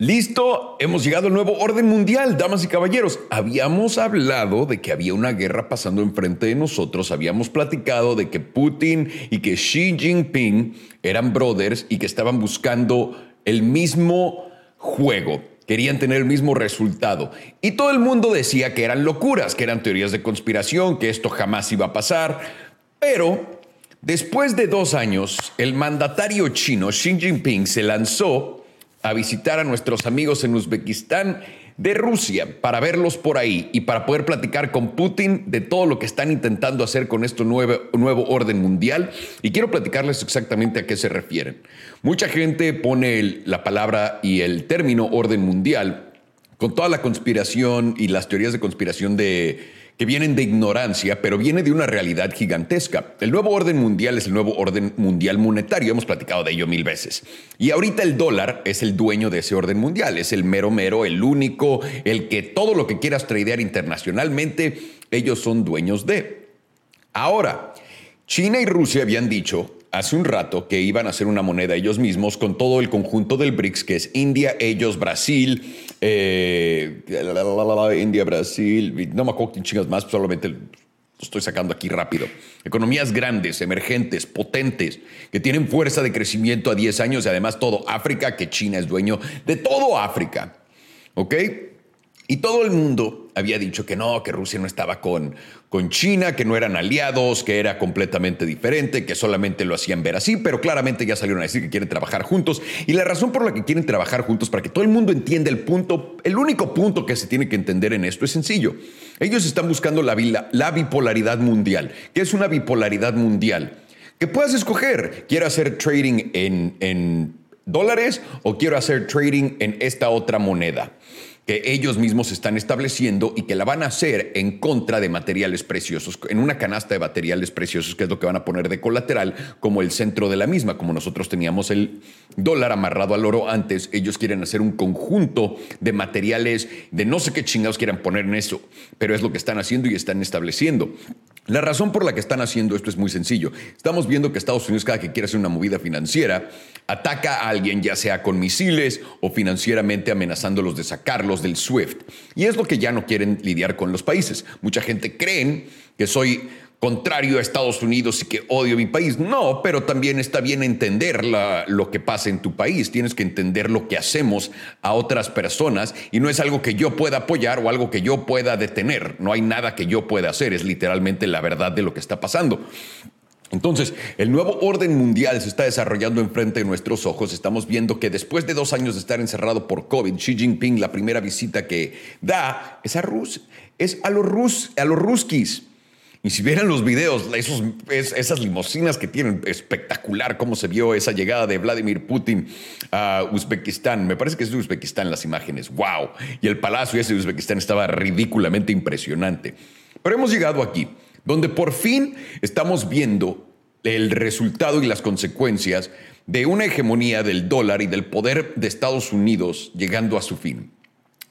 Listo, hemos llegado al nuevo orden mundial, damas y caballeros. Habíamos hablado de que había una guerra pasando enfrente de nosotros, habíamos platicado de que Putin y que Xi Jinping eran brothers y que estaban buscando el mismo juego, querían tener el mismo resultado. Y todo el mundo decía que eran locuras, que eran teorías de conspiración, que esto jamás iba a pasar. Pero después de dos años, el mandatario chino Xi Jinping se lanzó a visitar a nuestros amigos en Uzbekistán de Rusia para verlos por ahí y para poder platicar con Putin de todo lo que están intentando hacer con este nuevo, nuevo orden mundial. Y quiero platicarles exactamente a qué se refieren. Mucha gente pone la palabra y el término orden mundial con toda la conspiración y las teorías de conspiración de que vienen de ignorancia, pero viene de una realidad gigantesca. El nuevo orden mundial es el nuevo orden mundial monetario, hemos platicado de ello mil veces. Y ahorita el dólar es el dueño de ese orden mundial, es el mero mero, el único, el que todo lo que quieras tradear internacionalmente, ellos son dueños de. Ahora, China y Rusia habían dicho hace un rato que iban a hacer una moneda ellos mismos con todo el conjunto del BRICS, que es India, ellos, Brasil, eh, India, Brasil, no me acuerdo quién chingas más, solamente lo estoy sacando aquí rápido. Economías grandes, emergentes, potentes, que tienen fuerza de crecimiento a 10 años y además todo África, que China es dueño de todo África. ¿Ok? Y todo el mundo había dicho que no, que Rusia no estaba con, con China, que no eran aliados, que era completamente diferente, que solamente lo hacían ver así, pero claramente ya salieron a decir que quieren trabajar juntos. Y la razón por la que quieren trabajar juntos, para que todo el mundo entienda el punto, el único punto que se tiene que entender en esto es sencillo. Ellos están buscando la, la bipolaridad mundial. ¿Qué es una bipolaridad mundial? Que puedas escoger, quiero hacer trading en, en dólares o quiero hacer trading en esta otra moneda que ellos mismos están estableciendo y que la van a hacer en contra de materiales preciosos, en una canasta de materiales preciosos, que es lo que van a poner de colateral como el centro de la misma. Como nosotros teníamos el dólar amarrado al oro antes, ellos quieren hacer un conjunto de materiales de no sé qué chingados quieran poner en eso, pero es lo que están haciendo y están estableciendo. La razón por la que están haciendo esto es muy sencillo. Estamos viendo que Estados Unidos cada que quiere hacer una movida financiera, ataca a alguien ya sea con misiles o financieramente amenazándolos de sacarlos del SWIFT. Y es lo que ya no quieren lidiar con los países. Mucha gente cree que soy contrario a Estados Unidos y que odio mi país. No, pero también está bien entender lo que pasa en tu país. Tienes que entender lo que hacemos a otras personas y no es algo que yo pueda apoyar o algo que yo pueda detener. No hay nada que yo pueda hacer. Es literalmente la verdad de lo que está pasando. Entonces, el nuevo orden mundial se está desarrollando enfrente de nuestros ojos. Estamos viendo que después de dos años de estar encerrado por COVID, Xi Jinping, la primera visita que da es a Rus, es a los rus, a los ruskis. Y si vieran los videos, esos, esas limosinas que tienen, espectacular cómo se vio esa llegada de Vladimir Putin a Uzbekistán. Me parece que es de Uzbekistán las imágenes. ¡Wow! Y el palacio ese de Uzbekistán estaba ridículamente impresionante. Pero hemos llegado aquí donde por fin estamos viendo el resultado y las consecuencias de una hegemonía del dólar y del poder de Estados Unidos llegando a su fin.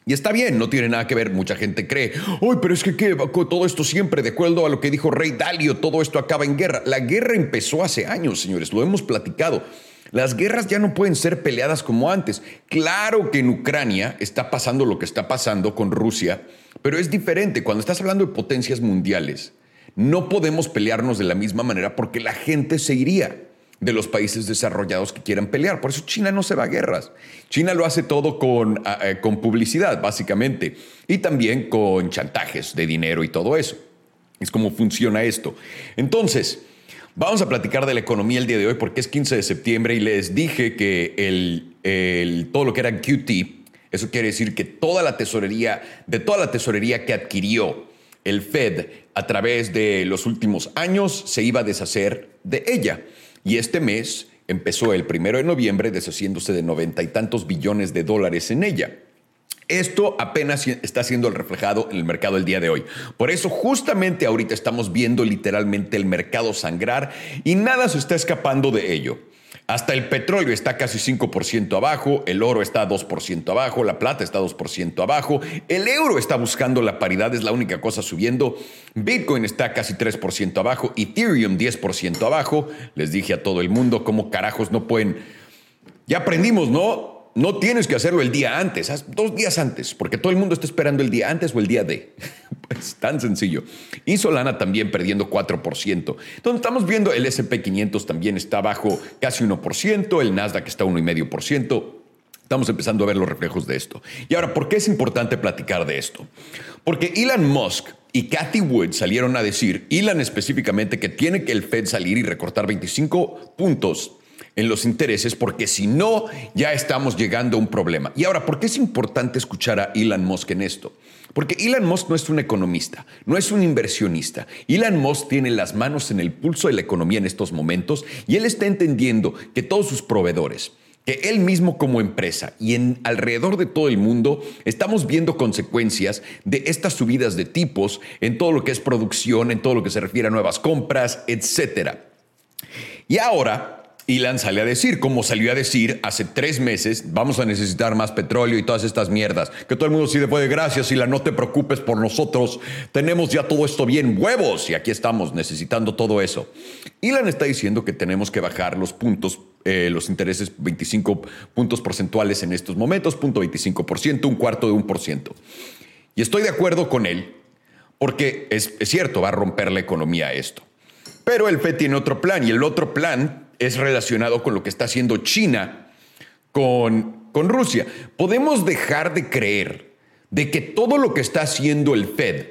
Y está bien, no tiene nada que ver. Mucha gente cree, ¡ay, pero es que ¿qué? todo esto siempre, de acuerdo a lo que dijo Rey Dalio, todo esto acaba en guerra. La guerra empezó hace años, señores, lo hemos platicado. Las guerras ya no pueden ser peleadas como antes. Claro que en Ucrania está pasando lo que está pasando con Rusia, pero es diferente. Cuando estás hablando de potencias mundiales, no podemos pelearnos de la misma manera porque la gente se iría de los países desarrollados que quieran pelear. Por eso China no se va a guerras. China lo hace todo con, eh, con publicidad, básicamente, y también con chantajes de dinero y todo eso. Es como funciona esto. Entonces, vamos a platicar de la economía el día de hoy porque es 15 de septiembre y les dije que el, el, todo lo que era QT, eso quiere decir que toda la tesorería, de toda la tesorería que adquirió el Fed a través de los últimos años se iba a deshacer de ella. Y este mes empezó el primero de noviembre deshaciéndose de noventa y tantos billones de dólares en ella. Esto apenas está siendo reflejado en el mercado el día de hoy. Por eso justamente ahorita estamos viendo literalmente el mercado sangrar y nada se está escapando de ello. Hasta el petróleo está casi 5% abajo, el oro está 2% abajo, la plata está 2% abajo, el euro está buscando la paridad, es la única cosa subiendo, Bitcoin está casi 3% abajo, Ethereum 10% abajo. Les dije a todo el mundo cómo carajos no pueden... Ya aprendimos, ¿no? No tienes que hacerlo el día antes, haz dos días antes, porque todo el mundo está esperando el día antes o el día de. Es tan sencillo. Y Solana también perdiendo 4%. Entonces estamos viendo el SP500 también está bajo casi 1%, el Nasdaq está 1,5%. Estamos empezando a ver los reflejos de esto. Y ahora, ¿por qué es importante platicar de esto? Porque Elon Musk y Cathy Wood salieron a decir, Elon específicamente, que tiene que el Fed salir y recortar 25 puntos en los intereses, porque si no, ya estamos llegando a un problema. Y ahora, ¿por qué es importante escuchar a Elon Musk en esto? Porque Elon Musk no es un economista, no es un inversionista. Elon Musk tiene las manos en el pulso de la economía en estos momentos y él está entendiendo que todos sus proveedores, que él mismo como empresa y en alrededor de todo el mundo estamos viendo consecuencias de estas subidas de tipos en todo lo que es producción, en todo lo que se refiere a nuevas compras, etcétera. Y ahora Elon sale a decir, como salió a decir hace tres meses, vamos a necesitar más petróleo y todas estas mierdas. Que todo el mundo sí después de gracias, Elon, no te preocupes por nosotros. Tenemos ya todo esto bien, huevos. Y aquí estamos necesitando todo eso. Elon está diciendo que tenemos que bajar los puntos, eh, los intereses 25 puntos porcentuales en estos momentos, punto 25%, un cuarto de un por ciento. Y estoy de acuerdo con él, porque es, es cierto, va a romper la economía esto. Pero el FED tiene otro plan y el otro plan es relacionado con lo que está haciendo China con, con Rusia. Podemos dejar de creer de que todo lo que está haciendo el Fed,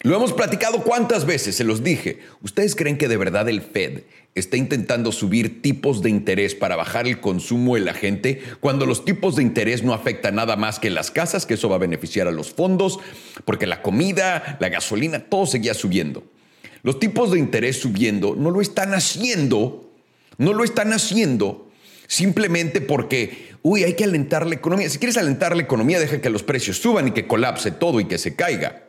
lo hemos platicado cuántas veces, se los dije, ¿ustedes creen que de verdad el Fed está intentando subir tipos de interés para bajar el consumo de la gente cuando los tipos de interés no afectan nada más que las casas, que eso va a beneficiar a los fondos, porque la comida, la gasolina, todo seguía subiendo. Los tipos de interés subiendo no lo están haciendo no lo están haciendo simplemente porque, uy, hay que alentar la economía. Si quieres alentar la economía, deja que los precios suban y que colapse todo y que se caiga.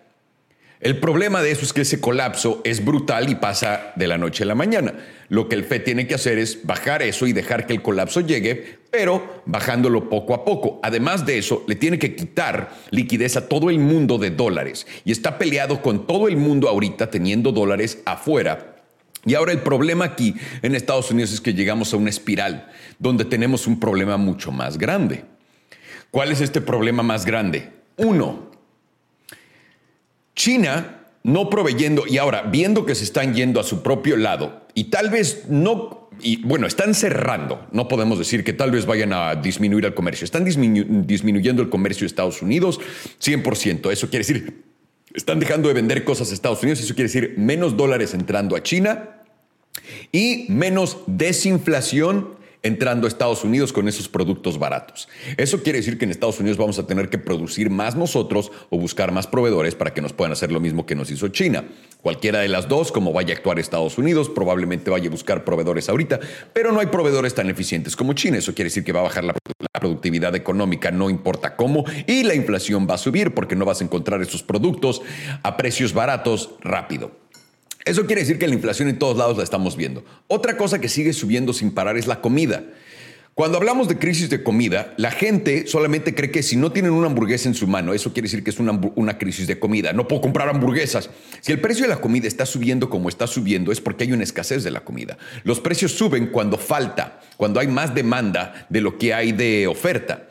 El problema de eso es que ese colapso es brutal y pasa de la noche a la mañana. Lo que el FED tiene que hacer es bajar eso y dejar que el colapso llegue, pero bajándolo poco a poco. Además de eso, le tiene que quitar liquidez a todo el mundo de dólares y está peleado con todo el mundo ahorita teniendo dólares afuera y ahora el problema aquí en Estados Unidos es que llegamos a una espiral donde tenemos un problema mucho más grande. ¿Cuál es este problema más grande? Uno, China no proveyendo y ahora viendo que se están yendo a su propio lado y tal vez no, y bueno, están cerrando, no podemos decir que tal vez vayan a disminuir el comercio, están disminuyendo el comercio de Estados Unidos 100%, eso quiere decir están dejando de vender cosas a Estados Unidos, eso quiere decir menos dólares entrando a China y menos desinflación entrando a Estados Unidos con esos productos baratos. Eso quiere decir que en Estados Unidos vamos a tener que producir más nosotros o buscar más proveedores para que nos puedan hacer lo mismo que nos hizo China. Cualquiera de las dos, como vaya a actuar Estados Unidos, probablemente vaya a buscar proveedores ahorita, pero no hay proveedores tan eficientes como China. Eso quiere decir que va a bajar la, productividad económica, no importa cómo, y la inflación va a subir porque no vas a encontrar esos productos a precios baratos rápido. Eso quiere decir que la inflación en todos lados la estamos viendo. Otra cosa que sigue subiendo sin parar es la comida. Cuando hablamos de crisis de comida, la gente solamente cree que si no tienen una hamburguesa en su mano, eso quiere decir que es una, crisis de comida. No puedo comprar hamburguesas. Si el precio de la comida está subiendo como está subiendo, es porque hay una escasez de la comida. Los precios suben cuando falta, cuando hay más demanda de lo que hay de oferta.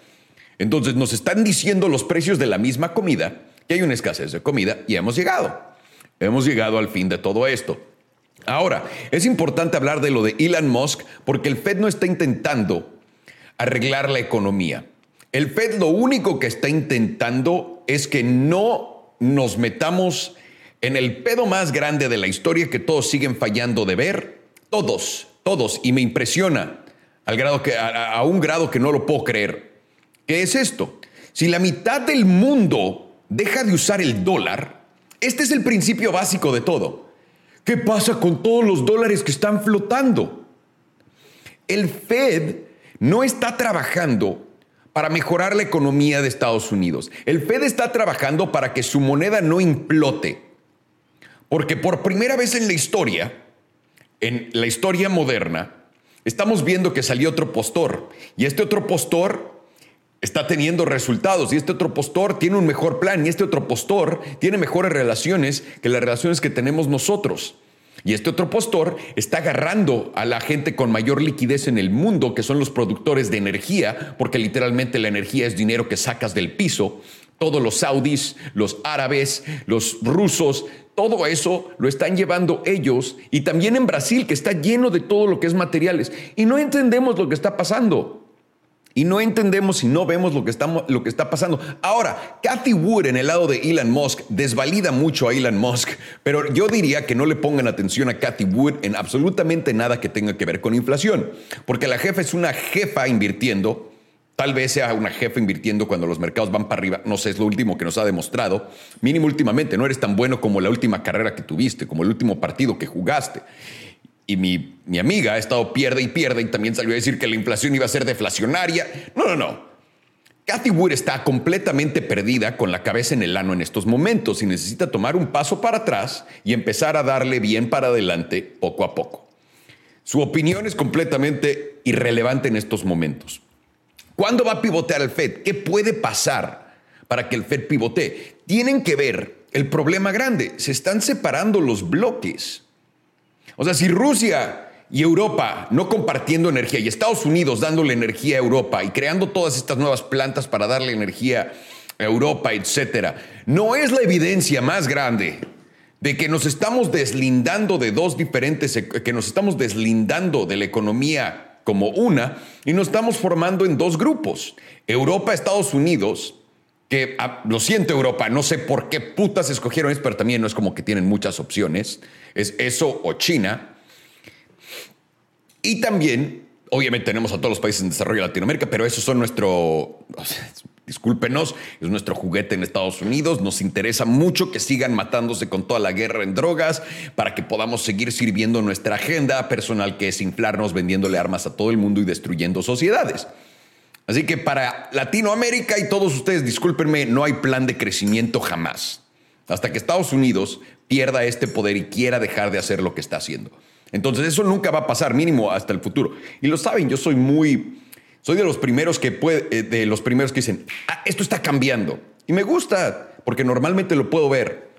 Entonces nos están diciendo los precios de la misma comida que hay una escasez de comida y hemos llegado. Hemos llegado al fin de todo esto. Ahora, es importante hablar de lo de Elon Musk porque el Fed no está intentando arreglar la economía. El Fed lo único que está intentando es que no nos metamos en el pedo más grande de la historia que todos siguen fallando de ver. Todos, todos. Y me impresiona al grado que, a, a un grado que no lo puedo creer. ¿Qué es esto? Si la mitad del mundo deja de usar el dólar, este es el principio básico de todo. ¿Qué pasa con todos los dólares que están flotando? El Fed no está trabajando para mejorar la economía de Estados Unidos. El Fed está trabajando para que su moneda no implote. Porque por primera vez en la historia, en la historia moderna, estamos viendo que salió otro postor. Y este otro postor está teniendo resultados y este otro postor tiene un mejor plan y este otro postor tiene mejores relaciones que las relaciones que tenemos nosotros. Y este otro postor está agarrando a la gente con mayor liquidez en el mundo, que son los productores de energía, porque literalmente la energía es dinero que sacas del piso. Todos los saudis, los árabes, los rusos, todo eso lo están llevando ellos. Y también en Brasil, que está lleno de todo lo que es materiales. Y no entendemos lo que está pasando. Y no entendemos y no vemos lo que, estamos, lo que está pasando. Ahora, Cathy Wood en el lado de Elon Musk desvalida mucho a Elon Musk, pero yo diría que no le pongan atención a Cathy Wood en absolutamente nada que tenga que ver con inflación, porque la jefa es una jefa invirtiendo. Tal vez sea una jefa invirtiendo cuando los mercados van para arriba. No sé, es lo último que nos ha demostrado. Mínimo últimamente, no eres tan bueno como la última carrera que tuviste, como el último partido que jugaste y mi, mi, amiga ha estado pierde y pierde y también salió a decir que la inflación iba a ser deflacionaria. No, no, no. Cathy Wood está completamente perdida con la cabeza en el ano en estos momentos y necesita tomar un paso para atrás y empezar a darle bien para adelante poco a poco. Su opinión es completamente irrelevante en estos momentos. ¿Cuándo va a pivotear el Fed? ¿Qué puede pasar para que el Fed pivotee? Tienen que ver el problema grande. Se están separando los bloques. O sea, si Rusia y Europa no compartiendo energía y Estados Unidos dándole energía a Europa y creando todas estas nuevas plantas para darle energía a Europa, etcétera, no es la evidencia más grande de que nos estamos deslindando de dos diferentes, que nos estamos deslindando de la economía como una y nos estamos formando en dos grupos. Europa, Estados Unidos, que ah, lo siento Europa, no sé por qué putas escogieron eso, pero también no es como que tienen muchas opciones es eso o China. Y también, obviamente tenemos a todos los países en desarrollo de Latinoamérica, pero esos son nuestro, discúlpenos, es nuestro juguete en Estados Unidos. Nos interesa mucho que sigan matándose con toda la guerra en drogas para que podamos seguir sirviendo nuestra agenda personal, que es inflarnos vendiéndole armas a todo el mundo y destruyendo sociedades. Así que para Latinoamérica y todos ustedes, discúlpenme, no hay plan de crecimiento jamás. Hasta que Estados Unidos pierda este poder y quiera dejar de hacer lo que está haciendo. Entonces eso nunca va a pasar, mínimo hasta el futuro. Y lo saben, yo soy muy, soy de los primeros que puede, eh, de los primeros que dicen, ah, esto está cambiando. Y me gusta, porque normalmente lo puedo ver.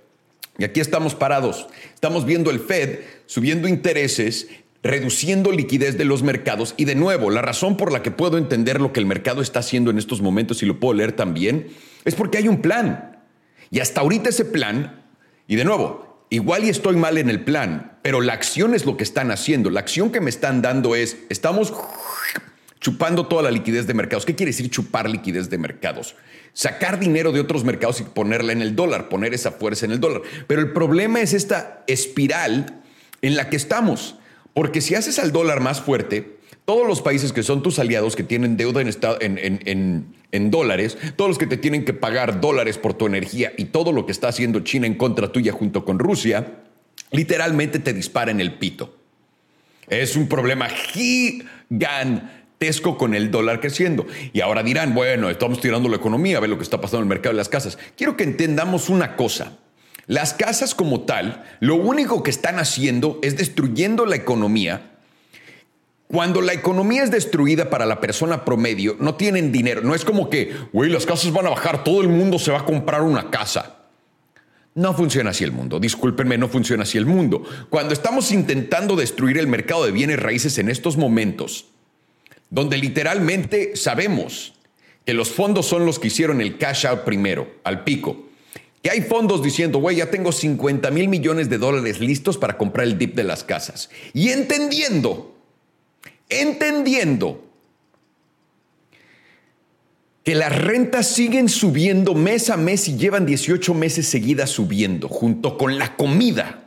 Y aquí estamos parados. Estamos viendo el Fed subiendo intereses, reduciendo liquidez de los mercados. Y de nuevo, la razón por la que puedo entender lo que el mercado está haciendo en estos momentos y lo puedo leer también, es porque hay un plan. Y hasta ahorita ese plan y de nuevo, igual y estoy mal en el plan, pero la acción es lo que están haciendo. La acción que me están dando es, estamos chupando toda la liquidez de mercados. ¿Qué quiere decir chupar liquidez de mercados? Sacar dinero de otros mercados y ponerla en el dólar, poner esa fuerza en el dólar. Pero el problema es esta espiral en la que estamos. Porque si haces al dólar más fuerte, todos los países que son tus aliados, que tienen deuda en, dólares, todos los que te tienen que pagar dólares por tu energía y todo lo que está haciendo China en contra tuya junto con Rusia, literalmente te dispara en el pito. Es un problema gigantesco con el dólar creciendo. Y ahora dirán, bueno, estamos tirando la economía, a ver lo que está pasando en el mercado de las casas. Quiero que entendamos una cosa. Las casas como tal, lo único que están haciendo es destruyendo la economía cuando la economía es destruida para la persona promedio, no tienen dinero. No es como que, güey, las casas van a bajar, todo el mundo se va a comprar una casa. No funciona así el mundo. Discúlpenme, no funciona así el mundo. Cuando estamos intentando destruir el mercado de bienes raíces en estos momentos, donde literalmente sabemos que los fondos son los que hicieron el cash out primero, al pico, que hay fondos diciendo, güey, ya tengo 50 mil millones de dólares listos para comprar el dip de las casas. Y entendiendo entendiendo que las rentas siguen subiendo mes a mes y llevan 18 meses seguidas subiendo, junto con la comida.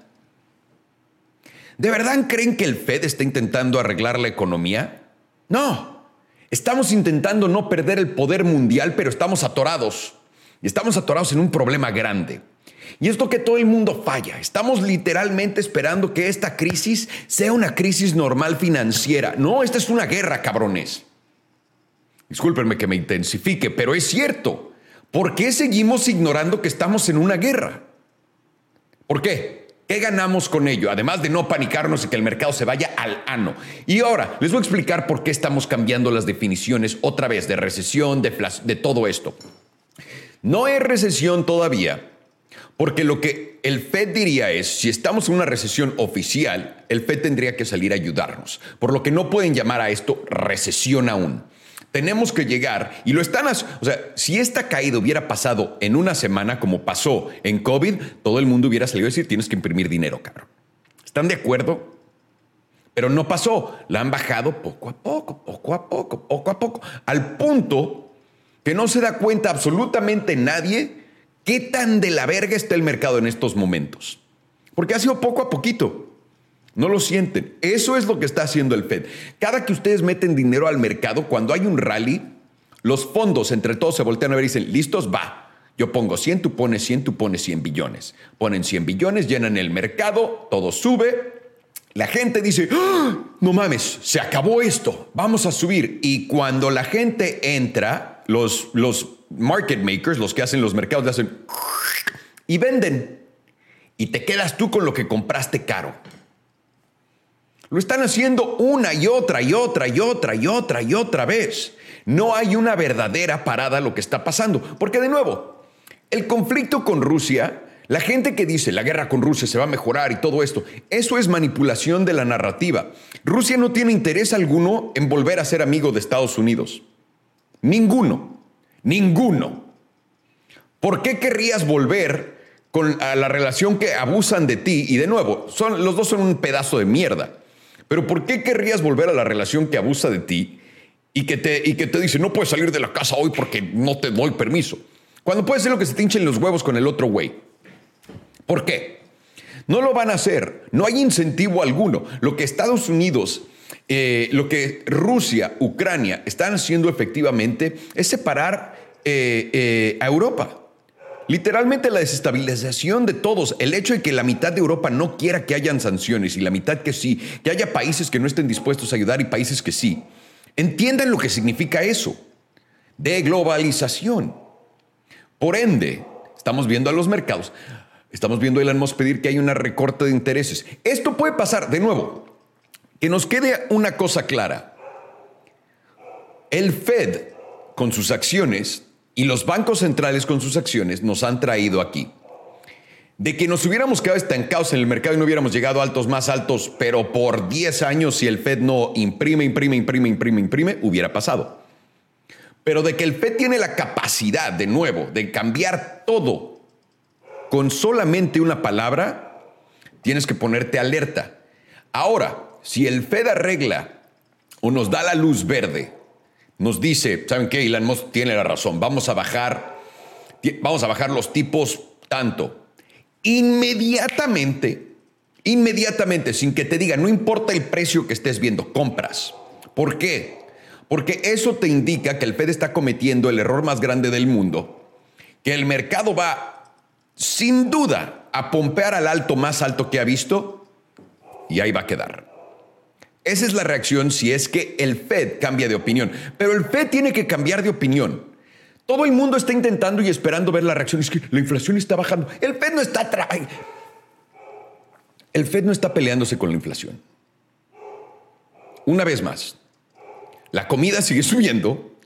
¿De verdad creen que el Fed está intentando arreglar la economía? No. Estamos intentando no perder el poder mundial, pero estamos atorados. Y estamos atorados en un problema grande. Y esto que todo el mundo falla. Estamos literalmente esperando que esta crisis sea una crisis normal financiera. No, esta es una guerra, cabrones. Discúlpenme que me intensifique, pero es cierto. ¿Por qué seguimos ignorando que estamos en una guerra? ¿Por qué? ¿Qué ganamos con ello? Además de no panicarnos y que el mercado se vaya al ano. Y ahora les voy a explicar por qué estamos cambiando las definiciones otra vez de recesión, de, de todo esto. No es recesión todavía Porque lo que el Fed diría es, si estamos en una recesión oficial, el Fed tendría que salir a ayudarnos. Por lo que no pueden llamar a esto recesión aún. Tenemos que llegar, y lo están, o sea, si esta caída hubiera pasado en una semana como pasó en COVID, todo el mundo hubiera salido a decir, tienes que imprimir dinero, cabrón. ¿Están de acuerdo? Pero no pasó, la han bajado poco a poco, poco a poco, poco a poco, al punto que no se da cuenta absolutamente nadie qué tan de la verga está el mercado en estos momentos. Porque ha sido poco a poquito. No lo sienten. Eso es lo que está haciendo el Fed. Cada que ustedes meten dinero al mercado, cuando hay un rally, los fondos entre todos se voltean a ver y dicen, listos, va. Yo pongo 100, tú pones 100, tú pones 100 billones. Ponen 100 billones, llenan el mercado, todo sube. La gente dice, ¡Ah! no mames, se acabó esto, vamos a subir. Y cuando la gente entra, los, los market makers, los que hacen los mercados, le hacen y venden. Y te quedas tú con lo que compraste caro. Lo están haciendo una y otra y otra y otra y otra y otra vez. No hay una verdadera parada a lo que está pasando. Porque de nuevo, el conflicto con Rusia, la gente que dice la guerra con Rusia se va a mejorar y todo esto, eso es manipulación de la narrativa. Rusia no tiene interés alguno en volver a ser amigo de Estados Unidos. Ninguno. Ninguno. ¿Por qué querrías volver con a la relación que abusan de ti? Y de nuevo, son, los dos son un pedazo de mierda. Pero ¿por qué querrías volver a la relación que abusa de ti y que te, y que te dice, no puedes salir de la casa hoy porque no te doy permiso? Cuando puedes hacer lo que se te hinchen los huevos con el otro güey. ¿Por qué? No lo van a hacer. No hay incentivo alguno. Lo que Estados Unidos, eh, lo que Rusia, Ucrania están haciendo efectivamente es separar eh, eh, a Europa. Literalmente la desestabilización de todos, el hecho de que la mitad de Europa no quiera que hayan sanciones y la mitad que sí, que haya países que no estén dispuestos a ayudar y países que sí. Entiendan lo que significa eso, de globalización. Por ende, estamos viendo a los mercados, estamos viendo a Elon Musk pedir que haya una recorte de intereses. Esto puede pasar, de nuevo, que nos quede una cosa clara. El Fed, con sus acciones, y los bancos centrales con sus acciones nos han traído aquí. De que nos hubiéramos quedado estancados en el mercado y no hubiéramos llegado a altos más altos, pero por 10 años si el Fed no imprime, imprime, imprime, imprime, imprime, hubiera pasado. Pero de que el Fed tiene la capacidad, de nuevo, de cambiar todo con solamente una palabra, tienes que ponerte alerta. Ahora, si el Fed arregla o nos da la luz verde nos dice, ¿saben qué? Elon Musk tiene la razón, vamos a bajar, vamos a bajar los tipos tanto. Inmediatamente, inmediatamente, sin que te diga, no importa el precio que estés viendo, compras. ¿Por qué? Porque eso te indica que el Fed está cometiendo el error más grande del mundo, que el mercado va sin duda a pompear al alto más alto que ha visto y ahí va a quedar. Esa es la reacción si es que el Fed cambia de opinión. Pero el Fed tiene que cambiar de opinión. Todo el mundo está intentando y esperando ver la reacción. Es que la inflación está bajando. El Fed no está... el Fed no está peleándose con la inflación. Una vez más, la comida sigue subiendo,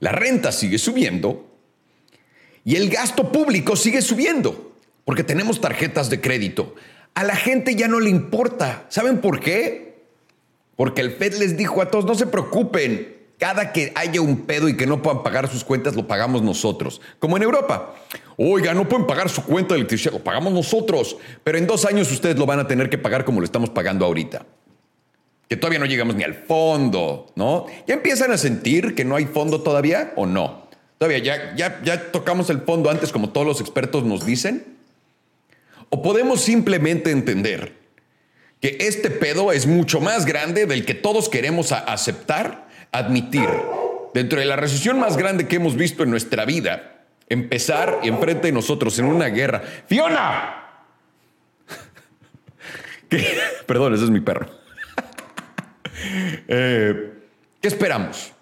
la renta sigue subiendo y el gasto público sigue subiendo porque tenemos tarjetas de crédito. A la gente ya no le importa. ¿Saben por qué? Porque el Fed les dijo a todos, no se preocupen, cada que haya un pedo y que no puedan pagar sus cuentas, lo pagamos nosotros. Como en Europa. Oiga, no pueden pagar su cuenta de electricidad, lo pagamos nosotros. Pero en dos años ustedes lo van a tener que pagar como lo estamos pagando ahorita. Que todavía no llegamos ni al fondo, ¿no? ¿Ya empiezan a sentir que no hay fondo todavía o no? Todavía ya, ya, ya tocamos el fondo antes como todos los expertos nos dicen. ¿O podemos simplemente entender que este pedo es mucho más grande del que todos queremos aceptar, admitir. Dentro de la recesión más grande que hemos visto en nuestra vida, empezar enfrente de nosotros en una guerra. ¡Fiona! Perdón, ese es mi perro. Eh, ¿Qué esperamos?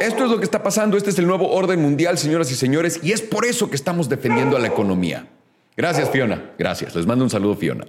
Esto es lo que está pasando, este es el nuevo orden mundial, señoras y señores, y es por eso que estamos defendiendo a la economía. Gracias, Fiona. Gracias. Les mando un saludo, Fiona.